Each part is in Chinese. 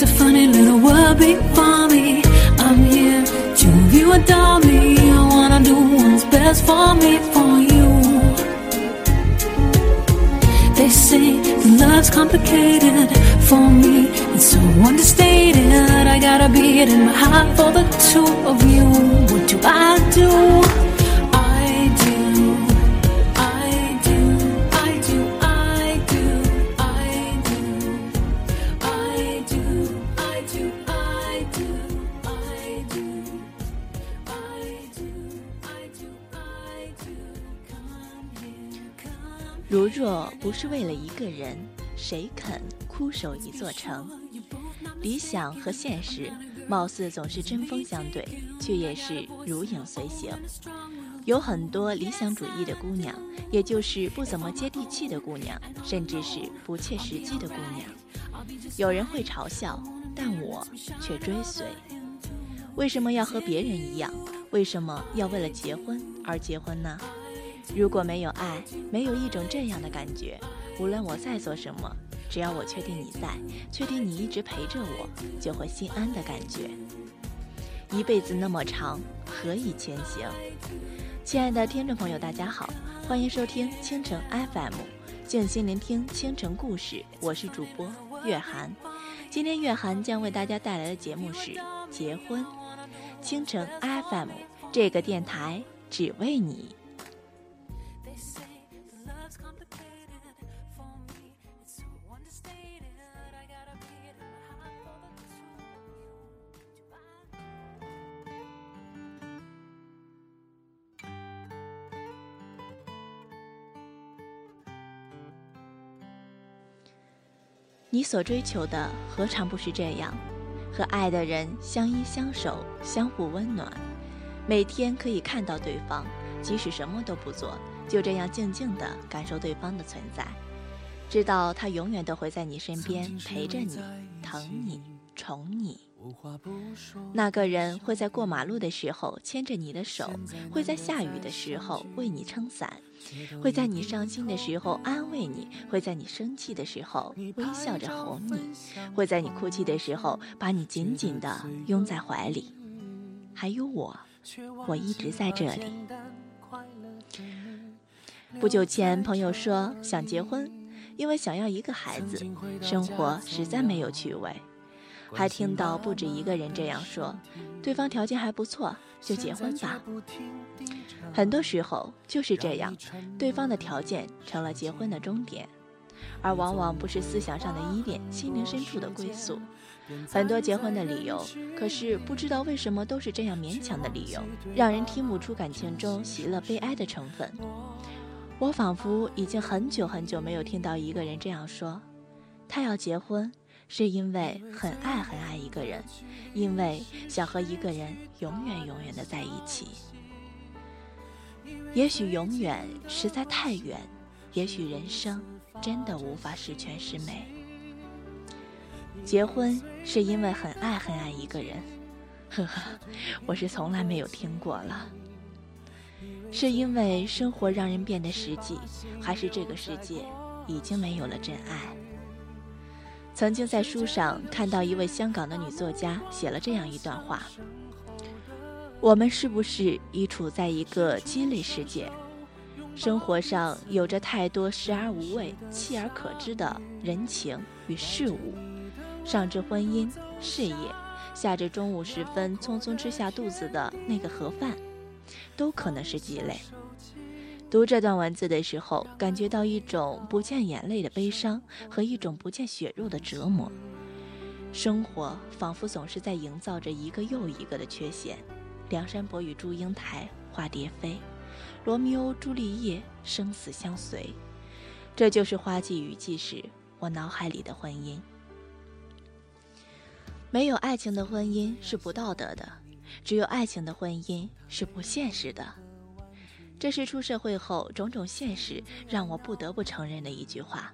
It's a funny little world before me. I'm here to you adore me. I wanna do what's best for me, for you. They say love's complicated for me. It's so understated. I gotta be it in my heart for the two of you. What do I do? 不是为了一个人，谁肯枯守一座城？理想和现实貌似总是针锋相对，却也是如影随形。有很多理想主义的姑娘，也就是不怎么接地气的姑娘，甚至是不切实际的姑娘。有人会嘲笑，但我却追随。为什么要和别人一样？为什么要为了结婚而结婚呢？如果没有爱，没有一种这样的感觉，无论我在做什么，只要我确定你在，确定你一直陪着我，就会心安的感觉。一辈子那么长，何以前行？亲爱的听众朋友，大家好，欢迎收听青城 FM，静心聆听倾城故事，我是主播月涵。今天月涵将为大家带来的节目是结婚。青城 FM 这个电台只为你。Say that love's complicated for me. It's so understated. I gotta be it in my heart for the two of you. Do I 你所追求的何尝不是这样？和爱的人相依相守，相互温暖，每天可以看到对方，即使什么都不做，就这样静静地感受对方的存在，知道他永远都会在你身边陪着你，疼你，宠你。那个人会在过马路的时候牵着你的手，会在下雨的时候为你撑伞，会在你伤心的时候安慰你，会在你生气的时候微笑着哄你，会在你哭泣的时候把你紧紧地拥在怀里。还有我，我一直在这里。不久前，朋友说想结婚，因为想要一个孩子，生活实在没有趣味。还听到不止一个人这样说，对方条件还不错，就结婚吧。很多时候就是这样，对方的条件成了结婚的终点，而往往不是思想上的依恋，心灵深处的归宿。很多结婚的理由，可是不知道为什么都是这样勉强的理由，让人听不出感情中喜乐悲哀的成分。我仿佛已经很久很久没有听到一个人这样说，他要结婚。是因为很爱很爱一个人，因为想和一个人永远永远的在一起。也许永远实在太远，也许人生真的无法十全十美。结婚是因为很爱很爱一个人，呵呵，我是从来没有听过了。是因为生活让人变得实际，还是这个世界已经没有了真爱？曾经在书上看到一位香港的女作家写了这样一段话：我们是不是已处在一个鸡肋世界？生活上有着太多食而无味、弃而可知的人情与事物，上至婚姻、事业，下至中午时分匆匆吃下肚子的那个盒饭，都可能是鸡肋。读这段文字的时候，感觉到一种不见眼泪的悲伤和一种不见血肉的折磨。生活仿佛总是在营造着一个又一个的缺陷。梁山伯与祝英台，化蝶飞；罗密欧朱丽叶，生死相随。这就是花季雨季时我脑海里的婚姻。没有爱情的婚姻是不道德的，只有爱情的婚姻是不现实的。这是出社会后种种现实让我不得不承认的一句话。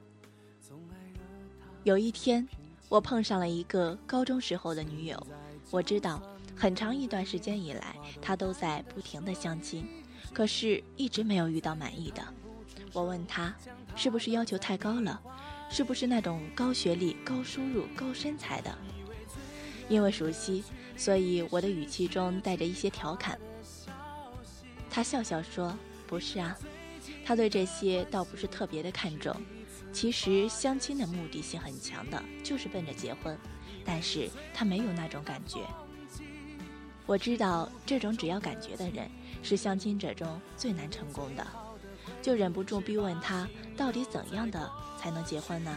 有一天，我碰上了一个高中时候的女友，我知道很长一段时间以来，她都在不停的相亲，可是一直没有遇到满意的。我问她，是不是要求太高了？是不是那种高学历、高收入、高身材的？因为熟悉，所以我的语气中带着一些调侃。他笑笑说：“不是啊，他对这些倒不是特别的看重。其实相亲的目的性很强的，就是奔着结婚，但是他没有那种感觉。我知道这种只要感觉的人，是相亲者中最难成功的，就忍不住逼问他，到底怎样的才能结婚呢？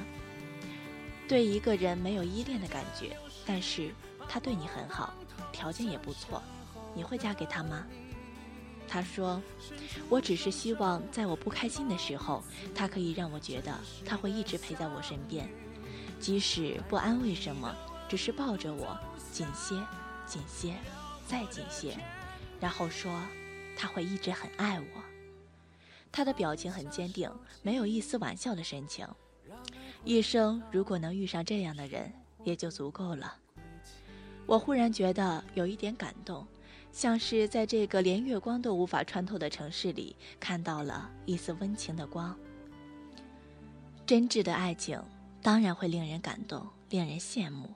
对一个人没有依恋的感觉。”但是他对你很好，条件也不错，你会嫁给他吗？他说：“我只是希望在我不开心的时候，他可以让我觉得他会一直陪在我身边，即使不安慰什么，只是抱着我紧些、紧些、再紧些，然后说他会一直很爱我。”他的表情很坚定，没有一丝玩笑的神情。一生如果能遇上这样的人。也就足够了。我忽然觉得有一点感动，像是在这个连月光都无法穿透的城市里，看到了一丝温情的光。真挚的爱情当然会令人感动，令人羡慕。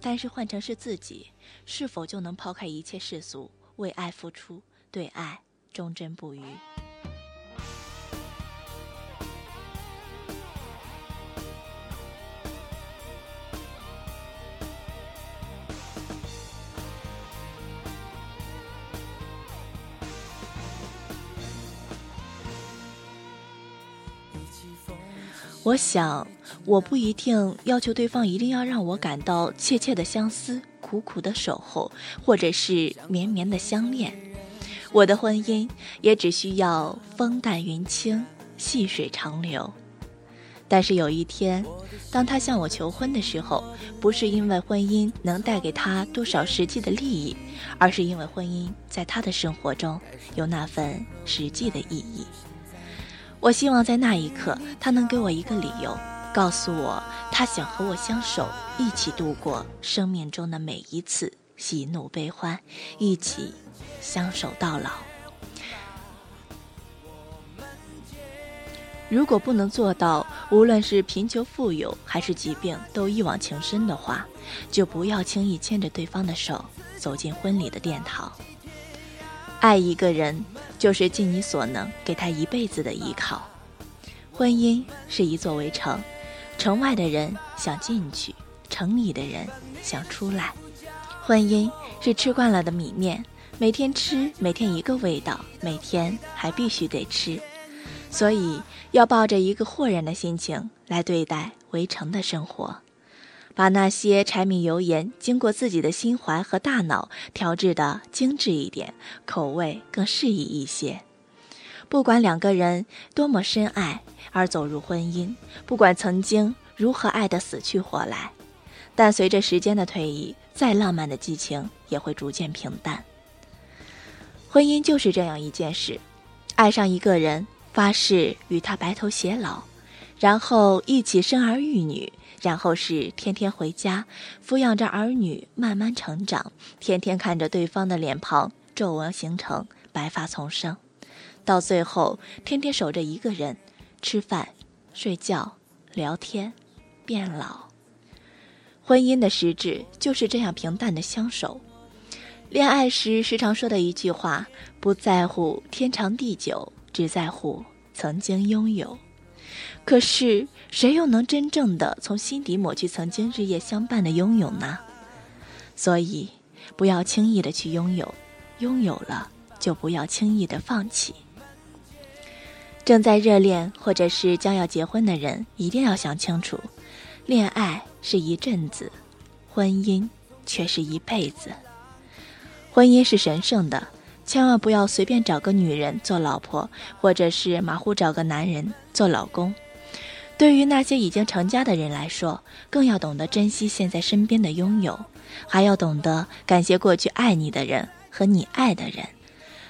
但是换成是自己，是否就能抛开一切世俗，为爱付出，对爱忠贞不渝？我想，我不一定要求对方一定要让我感到切切的相思、苦苦的守候，或者是绵绵的相恋。我的婚姻也只需要风淡云轻、细水长流。但是有一天，当他向我求婚的时候，不是因为婚姻能带给他多少实际的利益，而是因为婚姻在他的生活中有那份实际的意义。我希望在那一刻，他能给我一个理由，告诉我他想和我相守，一起度过生命中的每一次喜怒悲欢，一起相守到老。如果不能做到，无论是贫穷富有还是疾病都一往情深的话，就不要轻易牵着对方的手走进婚礼的殿堂。爱一个人。就是尽你所能给他一辈子的依靠。婚姻是一座围城，城外的人想进去，城里的人想出来。婚姻是吃惯了的米面，每天吃，每天一个味道，每天还必须得吃。所以要抱着一个豁然的心情来对待围城的生活。把那些柴米油盐经过自己的心怀和大脑调制的精致一点，口味更适宜一些。不管两个人多么深爱而走入婚姻，不管曾经如何爱得死去活来，但随着时间的推移，再浪漫的激情也会逐渐平淡。婚姻就是这样一件事：爱上一个人，发誓与他白头偕老，然后一起生儿育女。然后是天天回家，抚养着儿女慢慢成长，天天看着对方的脸庞皱纹形成，白发丛生，到最后天天守着一个人，吃饭、睡觉、聊天，变老。婚姻的实质就是这样平淡的相守。恋爱时时常说的一句话：不在乎天长地久，只在乎曾经拥有。可是，谁又能真正的从心底抹去曾经日夜相伴的拥有呢？所以，不要轻易的去拥有，拥有了就不要轻易的放弃。正在热恋或者是将要结婚的人，一定要想清楚：恋爱是一阵子，婚姻却是一辈子。婚姻是神圣的，千万不要随便找个女人做老婆，或者是马虎找个男人做老公。对于那些已经成家的人来说，更要懂得珍惜现在身边的拥有，还要懂得感谢过去爱你的人和你爱的人，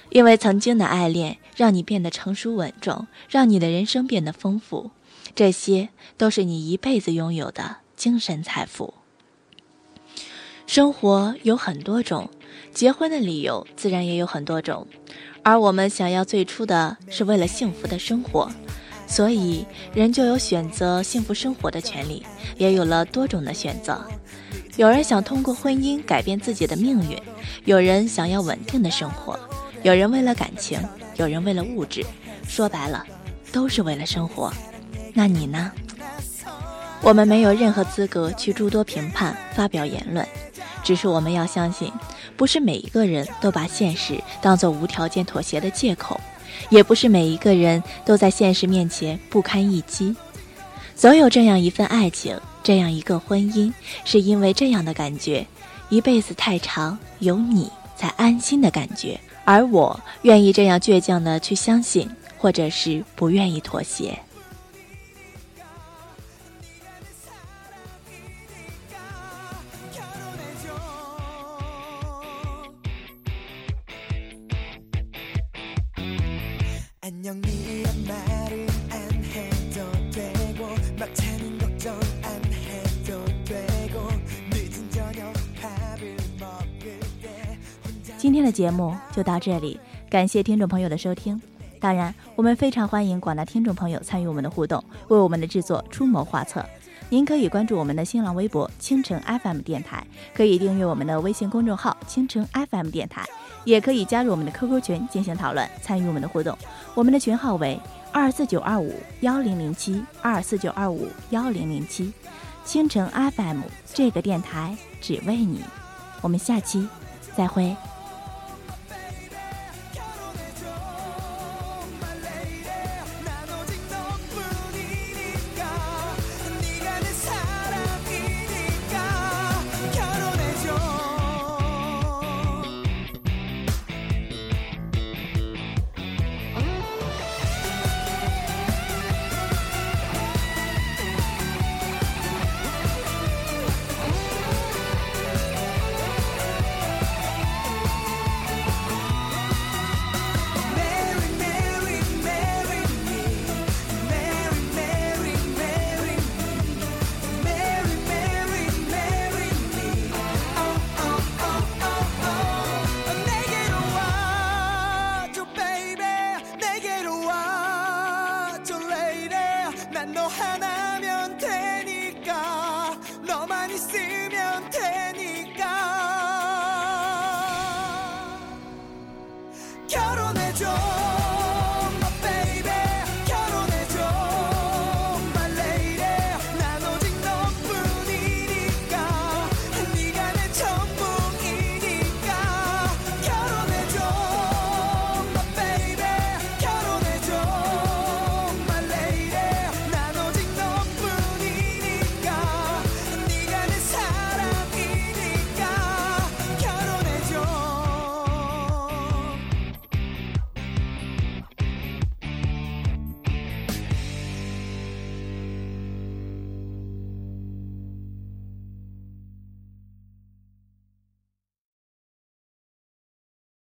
因为曾经的爱恋让你变得成熟稳重，让你的人生变得丰富，这些都是你一辈子拥有的精神财富。生活有很多种，结婚的理由自然也有很多种，而我们想要最初的是为了幸福的生活。所以，人就有选择幸福生活的权利，也有了多种的选择。有人想通过婚姻改变自己的命运，有人想要稳定的生活，有人为了感情，有人为了物质，说白了，都是为了生活。那你呢？我们没有任何资格去诸多评判、发表言论，只是我们要相信，不是每一个人都把现实当做无条件妥协的借口，也不是每一个人都在现实面前不堪一击。总有这样一份爱情。这样一个婚姻，是因为这样的感觉，一辈子太长，有你才安心的感觉。而我愿意这样倔强的去相信，或者是不愿意妥协。今天的节目就到这里，感谢听众朋友的收听。当然，我们非常欢迎广大听众朋友参与我们的互动，为我们的制作出谋划策。您可以关注我们的新浪微博“青城 FM 电台”，可以订阅我们的微信公众号“青城 FM 电台”，也可以加入我们的 QQ 群进行讨论，参与我们的互动。我们的群号为二四九二五幺零零七二四九二五幺零零七，青城 FM 这个电台只为你。我们下期再会。 있으면 돼.